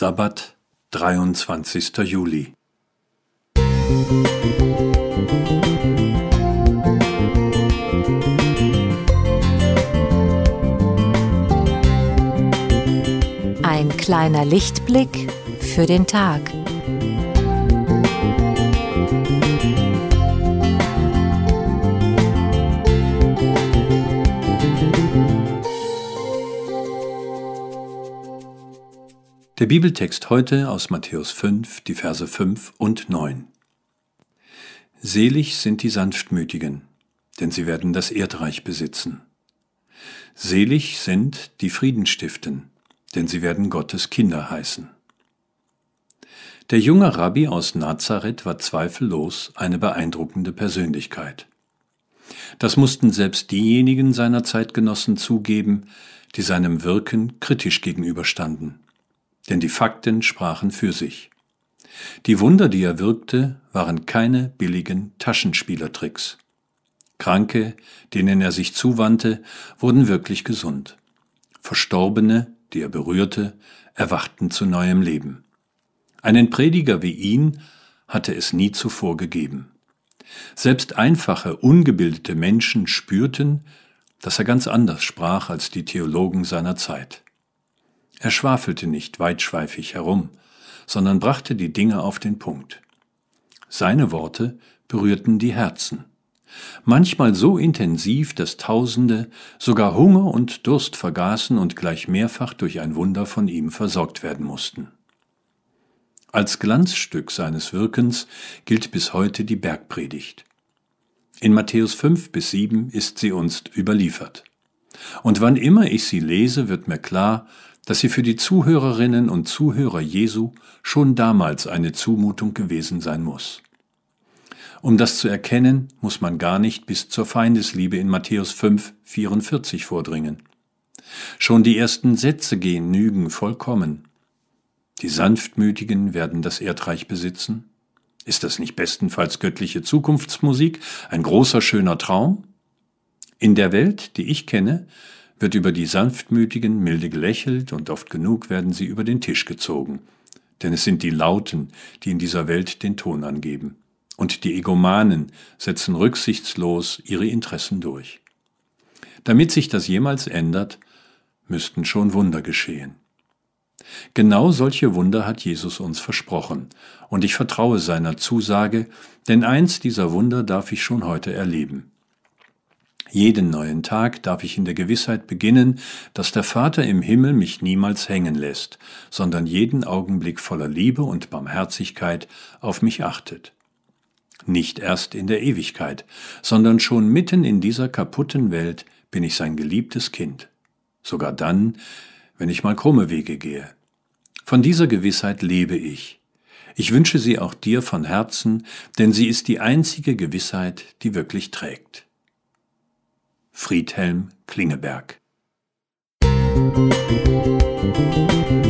Sabbat, 23. Juli. Ein kleiner Lichtblick für den Tag. Der Bibeltext heute aus Matthäus 5, die Verse 5 und 9. Selig sind die Sanftmütigen, denn sie werden das Erdreich besitzen. Selig sind die Frieden stiften, denn sie werden Gottes Kinder heißen. Der junge Rabbi aus Nazareth war zweifellos eine beeindruckende Persönlichkeit. Das mussten selbst diejenigen seiner Zeitgenossen zugeben, die seinem Wirken kritisch gegenüberstanden denn die Fakten sprachen für sich. Die Wunder, die er wirkte, waren keine billigen Taschenspielertricks. Kranke, denen er sich zuwandte, wurden wirklich gesund. Verstorbene, die er berührte, erwachten zu neuem Leben. Einen Prediger wie ihn hatte es nie zuvor gegeben. Selbst einfache, ungebildete Menschen spürten, dass er ganz anders sprach als die Theologen seiner Zeit. Er schwafelte nicht weitschweifig herum, sondern brachte die Dinge auf den Punkt. Seine Worte berührten die Herzen. Manchmal so intensiv, dass Tausende sogar Hunger und Durst vergaßen und gleich mehrfach durch ein Wunder von ihm versorgt werden mussten. Als Glanzstück seines Wirkens gilt bis heute die Bergpredigt. In Matthäus 5 bis 7 ist sie uns überliefert. Und wann immer ich sie lese, wird mir klar, dass sie für die Zuhörerinnen und Zuhörer Jesu schon damals eine Zumutung gewesen sein muss. Um das zu erkennen, muss man gar nicht bis zur Feindesliebe in Matthäus 5, 44 vordringen. Schon die ersten Sätze genügen vollkommen. Die Sanftmütigen werden das Erdreich besitzen. Ist das nicht bestenfalls göttliche Zukunftsmusik, ein großer schöner Traum? In der Welt, die ich kenne, wird über die Sanftmütigen milde gelächelt und oft genug werden sie über den Tisch gezogen. Denn es sind die Lauten, die in dieser Welt den Ton angeben. Und die Egomanen setzen rücksichtslos ihre Interessen durch. Damit sich das jemals ändert, müssten schon Wunder geschehen. Genau solche Wunder hat Jesus uns versprochen, und ich vertraue seiner Zusage, denn eins dieser Wunder darf ich schon heute erleben. Jeden neuen Tag darf ich in der Gewissheit beginnen, dass der Vater im Himmel mich niemals hängen lässt, sondern jeden Augenblick voller Liebe und Barmherzigkeit auf mich achtet. Nicht erst in der Ewigkeit, sondern schon mitten in dieser kaputten Welt bin ich sein geliebtes Kind. Sogar dann, wenn ich mal krumme Wege gehe. Von dieser Gewissheit lebe ich. Ich wünsche sie auch dir von Herzen, denn sie ist die einzige Gewissheit, die wirklich trägt. Friedhelm Klingeberg. Musik